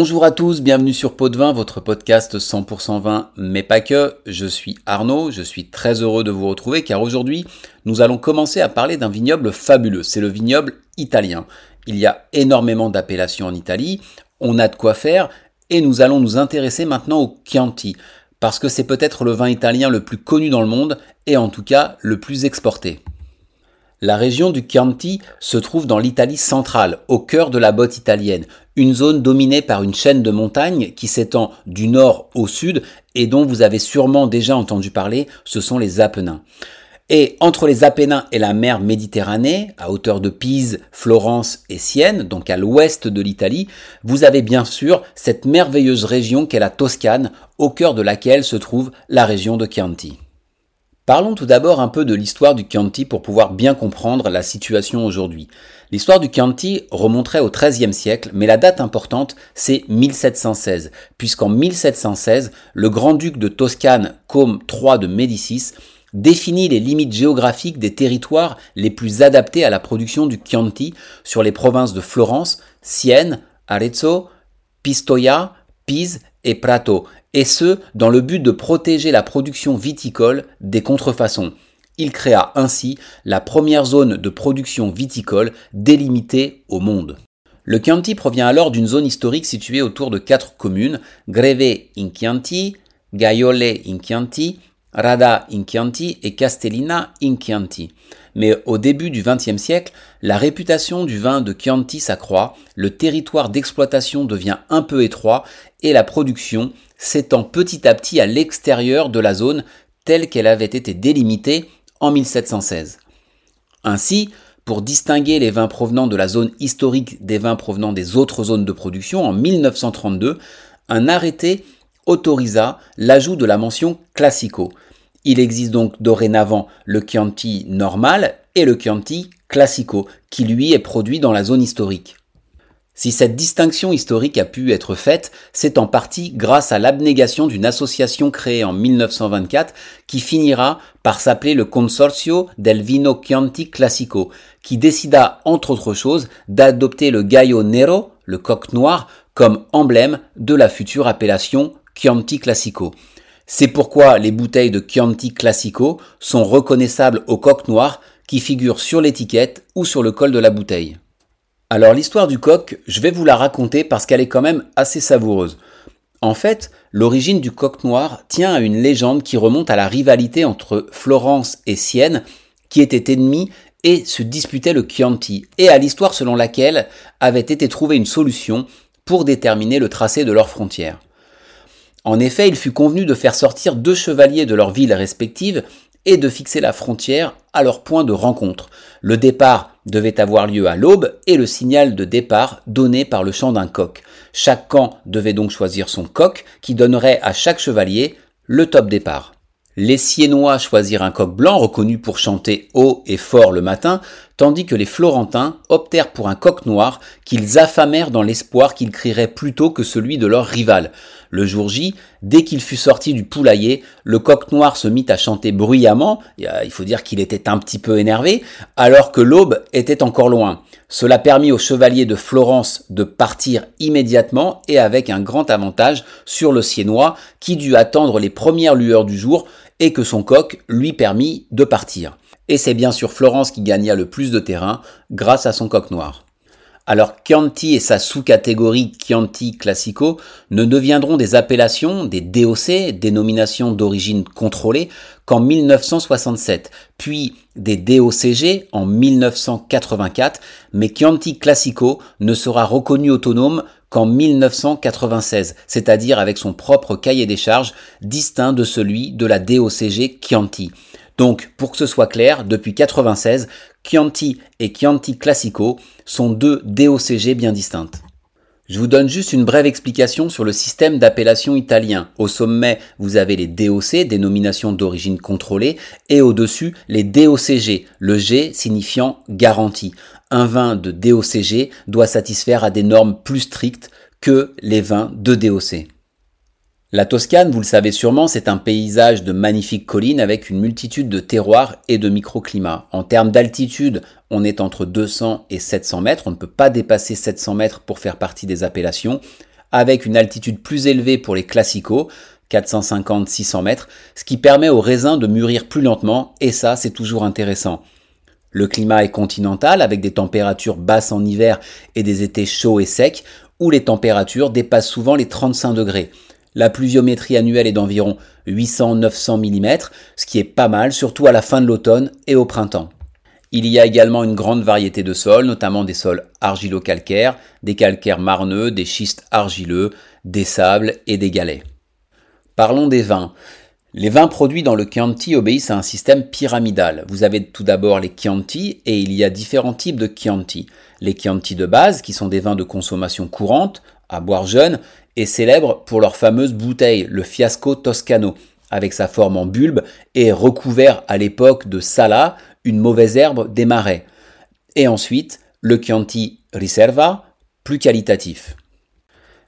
Bonjour à tous, bienvenue sur Pot de Vin, votre podcast 100% vin, mais pas que. Je suis Arnaud, je suis très heureux de vous retrouver car aujourd'hui nous allons commencer à parler d'un vignoble fabuleux. C'est le vignoble italien. Il y a énormément d'appellations en Italie, on a de quoi faire et nous allons nous intéresser maintenant au Chianti parce que c'est peut-être le vin italien le plus connu dans le monde et en tout cas le plus exporté. La région du Chianti se trouve dans l'Italie centrale, au cœur de la botte italienne, une zone dominée par une chaîne de montagnes qui s'étend du nord au sud et dont vous avez sûrement déjà entendu parler, ce sont les Apennins. Et entre les Apennins et la mer Méditerranée, à hauteur de Pise, Florence et Sienne, donc à l'ouest de l'Italie, vous avez bien sûr cette merveilleuse région qu'est la Toscane, au cœur de laquelle se trouve la région de Chianti. Parlons tout d'abord un peu de l'histoire du Chianti pour pouvoir bien comprendre la situation aujourd'hui. L'histoire du Chianti remonterait au XIIIe siècle, mais la date importante, c'est 1716, puisqu'en 1716, le grand-duc de Toscane, Côme III de Médicis, définit les limites géographiques des territoires les plus adaptés à la production du Chianti sur les provinces de Florence, Sienne, Arezzo, Pistoia, Pise et Prato, et ce, dans le but de protéger la production viticole des contrefaçons. Il créa ainsi la première zone de production viticole délimitée au monde. Le Chianti provient alors d'une zone historique située autour de quatre communes, Greve in Chianti, Gaiole in Chianti, Rada in Chianti et Castellina in Chianti. Mais au début du XXe siècle, la réputation du vin de Chianti s'accroît, le territoire d'exploitation devient un peu étroit et la production s'étend petit à petit à l'extérieur de la zone telle qu'elle avait été délimitée en 1716. Ainsi, pour distinguer les vins provenant de la zone historique des vins provenant des autres zones de production, en 1932, un arrêté autorisa l'ajout de la mention classico. Il existe donc dorénavant le Chianti normal et le Chianti classico, qui lui est produit dans la zone historique. Si cette distinction historique a pu être faite, c'est en partie grâce à l'abnégation d'une association créée en 1924 qui finira par s'appeler le Consorzio del Vino Chianti Classico, qui décida, entre autres choses, d'adopter le Gallo Nero, le coq noir, comme emblème de la future appellation Chianti Classico. C'est pourquoi les bouteilles de Chianti Classico sont reconnaissables au coq noir qui figure sur l'étiquette ou sur le col de la bouteille. Alors l'histoire du coq, je vais vous la raconter parce qu'elle est quand même assez savoureuse. En fait, l'origine du coq noir tient à une légende qui remonte à la rivalité entre Florence et Sienne, qui étaient ennemis et se disputaient le Chianti, et à l'histoire selon laquelle avait été trouvée une solution pour déterminer le tracé de leurs frontières. En effet, il fut convenu de faire sortir deux chevaliers de leurs villes respectives et de fixer la frontière à leur point de rencontre. Le départ devait avoir lieu à l'aube et le signal de départ donné par le chant d'un coq. Chaque camp devait donc choisir son coq qui donnerait à chaque chevalier le top départ. Les Siennois choisirent un coq blanc reconnu pour chanter haut et fort le matin, tandis que les Florentins optèrent pour un coq noir qu'ils affamèrent dans l'espoir qu'il crierait plus tôt que celui de leur rival. Le jour J, dès qu'il fut sorti du poulailler, le coq noir se mit à chanter bruyamment, euh, il faut dire qu'il était un petit peu énervé, alors que l'aube était encore loin. Cela permit aux chevaliers de Florence de partir immédiatement et avec un grand avantage sur le Siennois qui dut attendre les premières lueurs du jour et que son coq lui permit de partir. Et c'est bien sûr Florence qui gagna le plus de terrain grâce à son coq noir. Alors Chianti et sa sous-catégorie Chianti Classico ne deviendront des appellations, des DOC, dénominations d'origine contrôlée, qu'en 1967, puis des DOCG en 1984, mais Chianti Classico ne sera reconnu autonome qu'en 1996, c'est-à-dire avec son propre cahier des charges distinct de celui de la DOCG Chianti. Donc, pour que ce soit clair, depuis 96, Chianti et Chianti Classico sont deux DOCG bien distinctes. Je vous donne juste une brève explication sur le système d'appellation italien. Au sommet, vous avez les DOC, dénominations d'origine contrôlée, et au-dessus, les DOCG, le G signifiant garantie. Un vin de DOCG doit satisfaire à des normes plus strictes que les vins de DOC. La Toscane, vous le savez sûrement, c'est un paysage de magnifiques collines avec une multitude de terroirs et de microclimats. En termes d'altitude, on est entre 200 et 700 mètres. On ne peut pas dépasser 700 mètres pour faire partie des appellations. avec une altitude plus élevée pour les classicaux, 450-600 mètres, ce qui permet aux raisins de mûrir plus lentement, et ça c'est toujours intéressant. Le climat est continental avec des températures basses en hiver et des étés chauds et secs où les températures dépassent souvent les 35 degrés. La pluviométrie annuelle est d'environ 800-900 mm, ce qui est pas mal, surtout à la fin de l'automne et au printemps. Il y a également une grande variété de sols, notamment des sols argilo-calcaires, des calcaires marneux, des schistes argileux, des sables et des galets. Parlons des vins. Les vins produits dans le Chianti obéissent à un système pyramidal. Vous avez tout d'abord les Chianti et il y a différents types de Chianti. Les Chianti de base, qui sont des vins de consommation courante, à boire jeune, et célèbres pour leur fameuse bouteille, le Fiasco Toscano, avec sa forme en bulbe et recouvert à l'époque de Sala, une mauvaise herbe des marais. Et ensuite, le Chianti Riserva, plus qualitatif.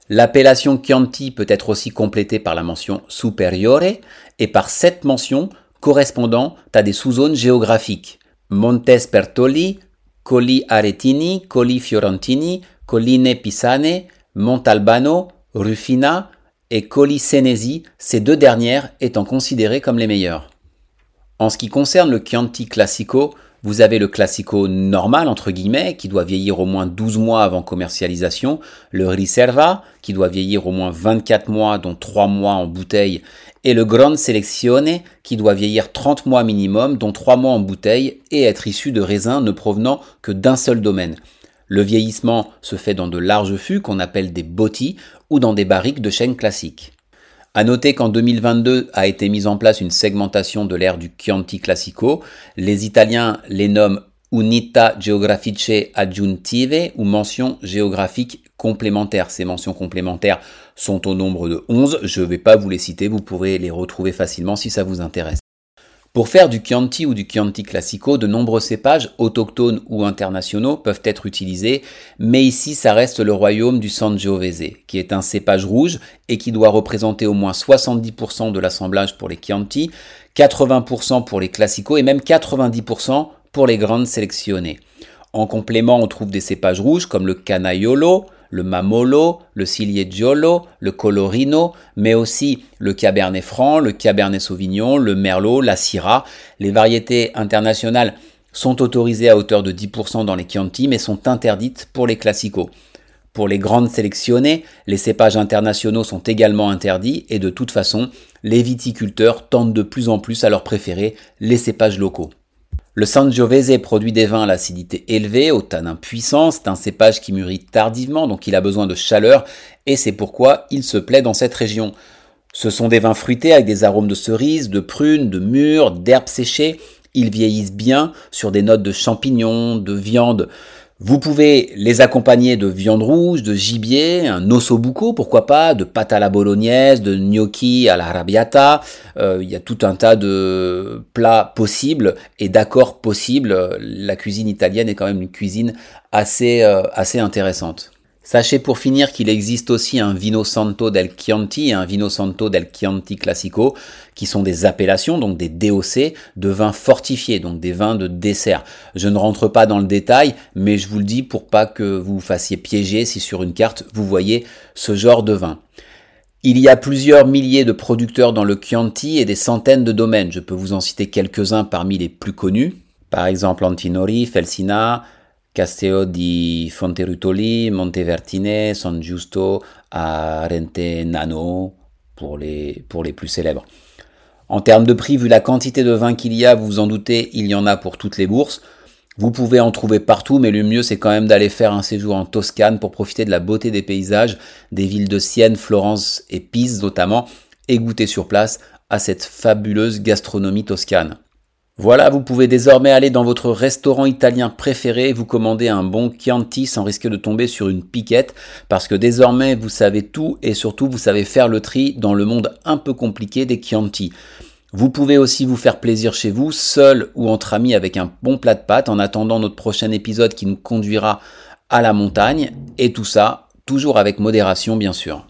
L'appellation Chianti peut être aussi complétée par la mention superiore et par cette mention correspondant à des sous-zones géographiques. Montes Pertoli, Colli Aretini, Colli Fiorentini, Colline Pisane, Montalbano, Rufina et Colli Senesi, ces deux dernières étant considérées comme les meilleures. En ce qui concerne le Chianti Classico, vous avez le classico normal, entre guillemets, qui doit vieillir au moins 12 mois avant commercialisation, le Riserva, qui doit vieillir au moins 24 mois, dont 3 mois en bouteille, et le Grand Selezione, qui doit vieillir 30 mois minimum, dont 3 mois en bouteille, et être issu de raisins ne provenant que d'un seul domaine. Le vieillissement se fait dans de larges fûts qu'on appelle des botti ou dans des barriques de chêne classiques. À noter qu'en 2022 a été mise en place une segmentation de l'ère du Chianti Classico. Les Italiens les nomment Unità Geografiche Aggiuntive ou mentions géographiques complémentaires. Ces mentions complémentaires sont au nombre de 11. Je ne vais pas vous les citer, vous pourrez les retrouver facilement si ça vous intéresse. Pour faire du Chianti ou du Chianti Classico, de nombreux cépages, autochtones ou internationaux, peuvent être utilisés, mais ici ça reste le royaume du Sangiovese, qui est un cépage rouge et qui doit représenter au moins 70% de l'assemblage pour les Chianti, 80% pour les Classico et même 90% pour les grandes sélectionnées. En complément, on trouve des cépages rouges comme le Canaiolo, le Mamolo, le Ciliegiolo, le Colorino, mais aussi le Cabernet Franc, le Cabernet Sauvignon, le Merlot, la Syrah. Les variétés internationales sont autorisées à hauteur de 10% dans les Chianti, mais sont interdites pour les classicaux. Pour les grandes sélectionnées, les cépages internationaux sont également interdits et de toute façon, les viticulteurs tentent de plus en plus à leur préférer les cépages locaux. Le Sangiovese produit des vins à l'acidité élevée, au tanin puissant. C'est un cépage qui mûrit tardivement, donc il a besoin de chaleur, et c'est pourquoi il se plaît dans cette région. Ce sont des vins fruités avec des arômes de cerises, de prunes, de mûres, d'herbes séchées. Ils vieillissent bien sur des notes de champignons, de viande. Vous pouvez les accompagner de viande rouge, de gibier, un ossobuco, pourquoi pas, de pâte à la bolognaise, de gnocchi à la arrabbiata. Euh, il y a tout un tas de plats possibles et d'accords possibles. La cuisine italienne est quand même une cuisine assez, euh, assez intéressante. Sachez pour finir qu'il existe aussi un Vino Santo del Chianti et un Vino Santo del Chianti Classico, qui sont des appellations, donc des DOC, de vins fortifiés, donc des vins de dessert. Je ne rentre pas dans le détail, mais je vous le dis pour pas que vous vous fassiez piéger si sur une carte vous voyez ce genre de vin. Il y a plusieurs milliers de producteurs dans le Chianti et des centaines de domaines. Je peux vous en citer quelques-uns parmi les plus connus. Par exemple Antinori, Felsina, Castello di Fonterutoli, Montevertine, San Giusto, Arente Nano, pour les, pour les plus célèbres. En termes de prix, vu la quantité de vin qu'il y a, vous vous en doutez, il y en a pour toutes les bourses. Vous pouvez en trouver partout, mais le mieux c'est quand même d'aller faire un séjour en Toscane pour profiter de la beauté des paysages, des villes de Sienne, Florence et Pise notamment, et goûter sur place à cette fabuleuse gastronomie toscane. Voilà, vous pouvez désormais aller dans votre restaurant italien préféré et vous commander un bon Chianti sans risquer de tomber sur une piquette parce que désormais vous savez tout et surtout vous savez faire le tri dans le monde un peu compliqué des Chianti. Vous pouvez aussi vous faire plaisir chez vous, seul ou entre amis avec un bon plat de pâtes en attendant notre prochain épisode qui nous conduira à la montagne et tout ça toujours avec modération bien sûr.